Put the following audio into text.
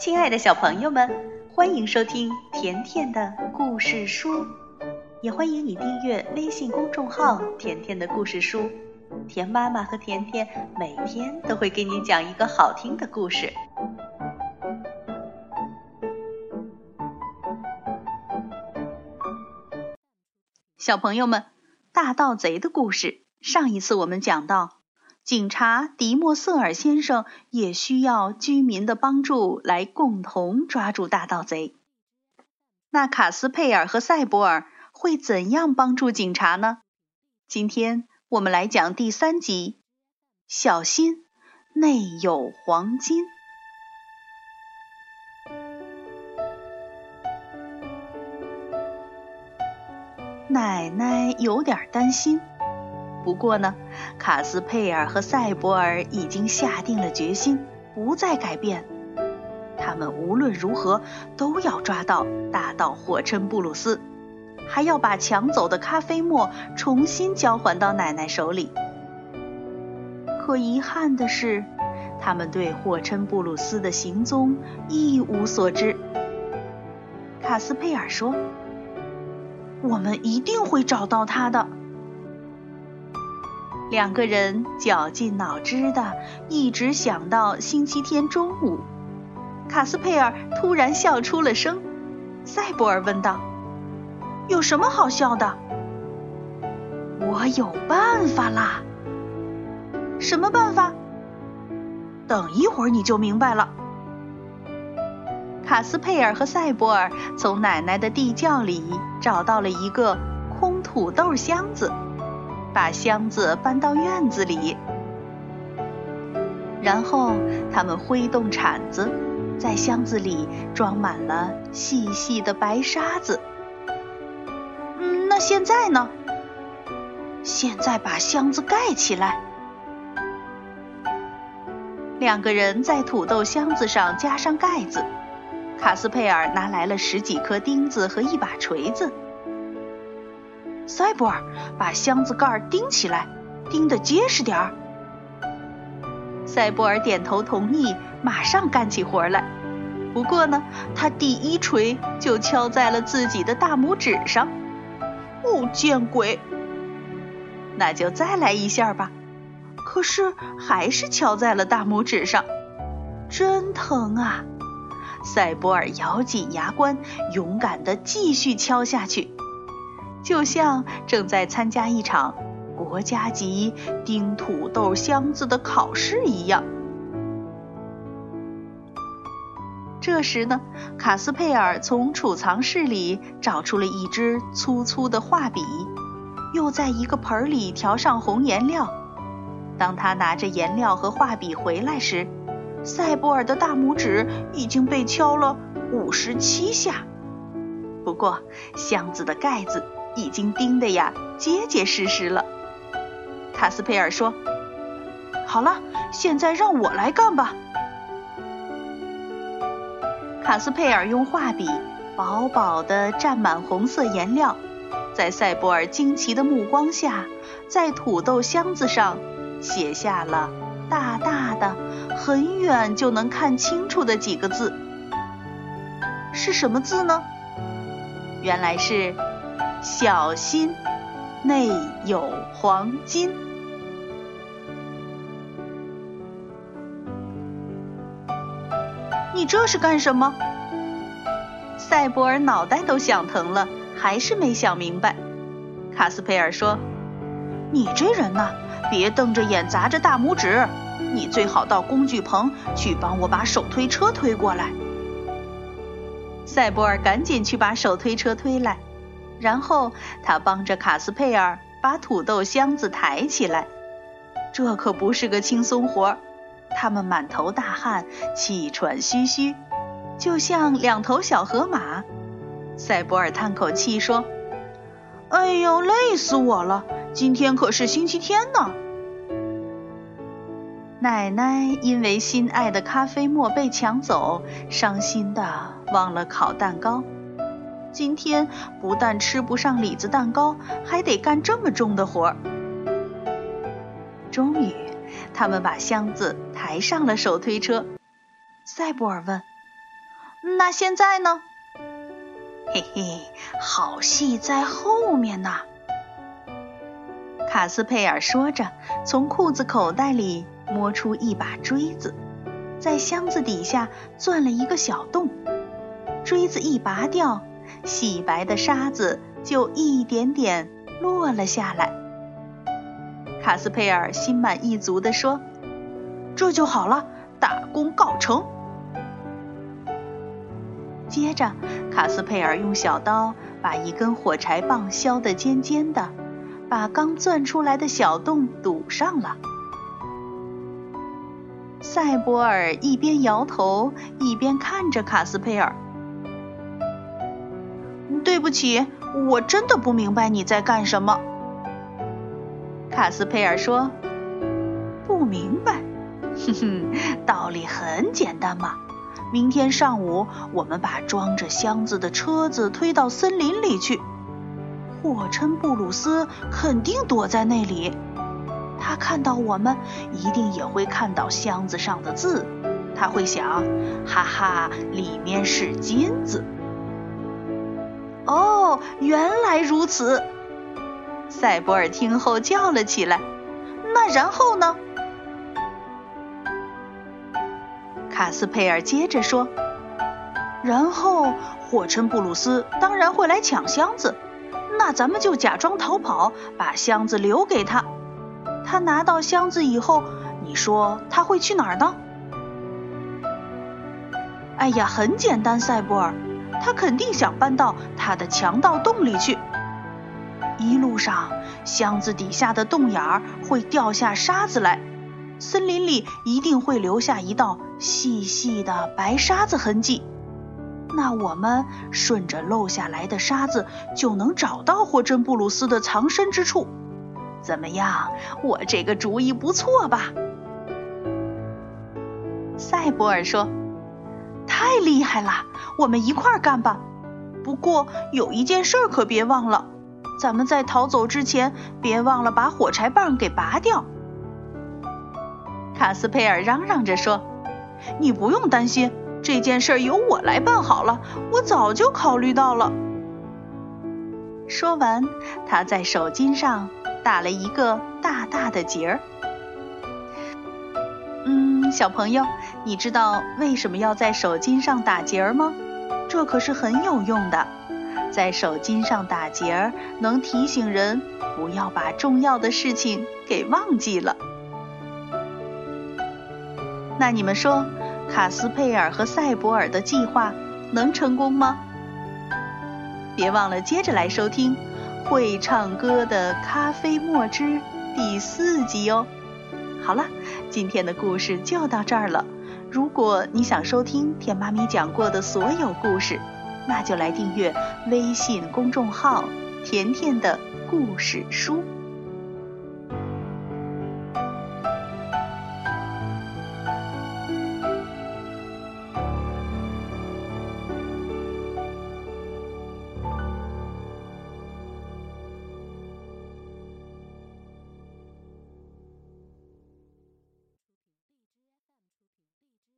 亲爱的小朋友们，欢迎收听甜甜的故事书，也欢迎你订阅微信公众号“甜甜的故事书”。甜妈妈和甜甜每天都会给你讲一个好听的故事。小朋友们，大盗贼的故事，上一次我们讲到。警察迪莫瑟尔先生也需要居民的帮助来共同抓住大盗贼。那卡斯佩尔和塞博尔会怎样帮助警察呢？今天我们来讲第三集。小心，内有黄金。奶奶有点担心。不过呢，卡斯佩尔和塞博尔已经下定了决心，不再改变。他们无论如何都要抓到大盗霍琛布鲁斯，还要把抢走的咖啡沫重新交还到奶奶手里。可遗憾的是，他们对霍琛布鲁斯的行踪一无所知。卡斯佩尔说：“我们一定会找到他的。”两个人绞尽脑汁的，一直想到星期天中午。卡斯佩尔突然笑出了声。塞博尔问道：“有什么好笑的？”“我有办法啦！”“什么办法？”“等一会儿你就明白了。”卡斯佩尔和塞博尔从奶奶的地窖里找到了一个空土豆箱子。把箱子搬到院子里，然后他们挥动铲子，在箱子里装满了细细的白沙子。嗯，那现在呢？现在把箱子盖起来。两个人在土豆箱子上加上盖子。卡斯佩尔拿来了十几颗钉子和一把锤子。塞博尔，把箱子盖钉起来，钉得结实点儿。塞博尔点头同意，马上干起活来。不过呢，他第一锤就敲在了自己的大拇指上。哦，见鬼！那就再来一下吧。可是还是敲在了大拇指上，真疼啊！塞博尔咬紧牙关，勇敢地继续敲下去。就像正在参加一场国家级钉土豆箱子的考试一样。这时呢，卡斯佩尔从储藏室里找出了一支粗粗的画笔，又在一个盆里调上红颜料。当他拿着颜料和画笔回来时，塞博尔的大拇指已经被敲了五十七下。不过，箱子的盖子。已经钉得呀结结实实了，卡斯佩尔说：“好了，现在让我来干吧。”卡斯佩尔用画笔薄薄地蘸满红色颜料，在塞博尔惊奇的目光下，在土豆箱子上写下了大大的、很远就能看清楚的几个字。是什么字呢？原来是。小心，内有黄金！你这是干什么？塞博尔脑袋都想疼了，还是没想明白。卡斯佩尔说：“你这人呐，别瞪着眼砸着大拇指，你最好到工具棚去帮我把手推车推过来。”塞博尔赶紧去把手推车推来。然后他帮着卡斯佩尔把土豆箱子抬起来，这可不是个轻松活儿。他们满头大汗，气喘吁吁，就像两头小河马。塞博尔叹口气说：“哎呦，累死我了！今天可是星期天呢。”奶奶因为心爱的咖啡沫被抢走，伤心的忘了烤蛋糕。今天不但吃不上李子蛋糕，还得干这么重的活儿。终于，他们把箱子抬上了手推车。塞博尔问：“那现在呢？嘿嘿，好戏在后面呢。卡斯佩尔说着，从裤子口袋里摸出一把锥子，在箱子底下钻了一个小洞。锥子一拔掉，洗白的沙子就一点点落了下来。卡斯佩尔心满意足地说：“这就好了，大功告成。”接着，卡斯佩尔用小刀把一根火柴棒削得尖尖的，把刚钻出来的小洞堵上了。赛博尔一边摇头，一边看着卡斯佩尔。“对不起，我真的不明白你在干什么。”卡斯佩尔说，“不明白？哼哼，道理很简单嘛。”明天上午，我们把装着箱子的车子推到森林里去。霍琛布鲁斯肯定躲在那里，他看到我们，一定也会看到箱子上的字。他会想：哈哈，里面是金子。原来如此！赛博尔听后叫了起来。那然后呢？卡斯佩尔接着说：“然后霍琛布鲁斯当然会来抢箱子，那咱们就假装逃跑，把箱子留给他。他拿到箱子以后，你说他会去哪儿呢？”“哎呀，很简单，赛博尔，他肯定想搬到他的强盗洞里去。一路上，箱子底下的洞眼儿会掉下沙子来。”森林里一定会留下一道细细的白沙子痕迹，那我们顺着漏下来的沙子就能找到霍真布鲁斯的藏身之处。怎么样，我这个主意不错吧？赛博尔说：“太厉害了，我们一块儿干吧。不过有一件事可别忘了，咱们在逃走之前别忘了把火柴棒给拔掉。”卡斯佩尔嚷嚷着说：“你不用担心，这件事由我来办好了。我早就考虑到了。”说完，他在手巾上打了一个大大的结儿。嗯，小朋友，你知道为什么要在手巾上打结儿吗？这可是很有用的。在手巾上打结儿，能提醒人不要把重要的事情给忘记了。那你们说，卡斯佩尔和赛博尔的计划能成功吗？别忘了接着来收听《会唱歌的咖啡墨汁》第四集哦。好了，今天的故事就到这儿了。如果你想收听甜妈咪讲过的所有故事，那就来订阅微信公众号“甜甜的故事书”。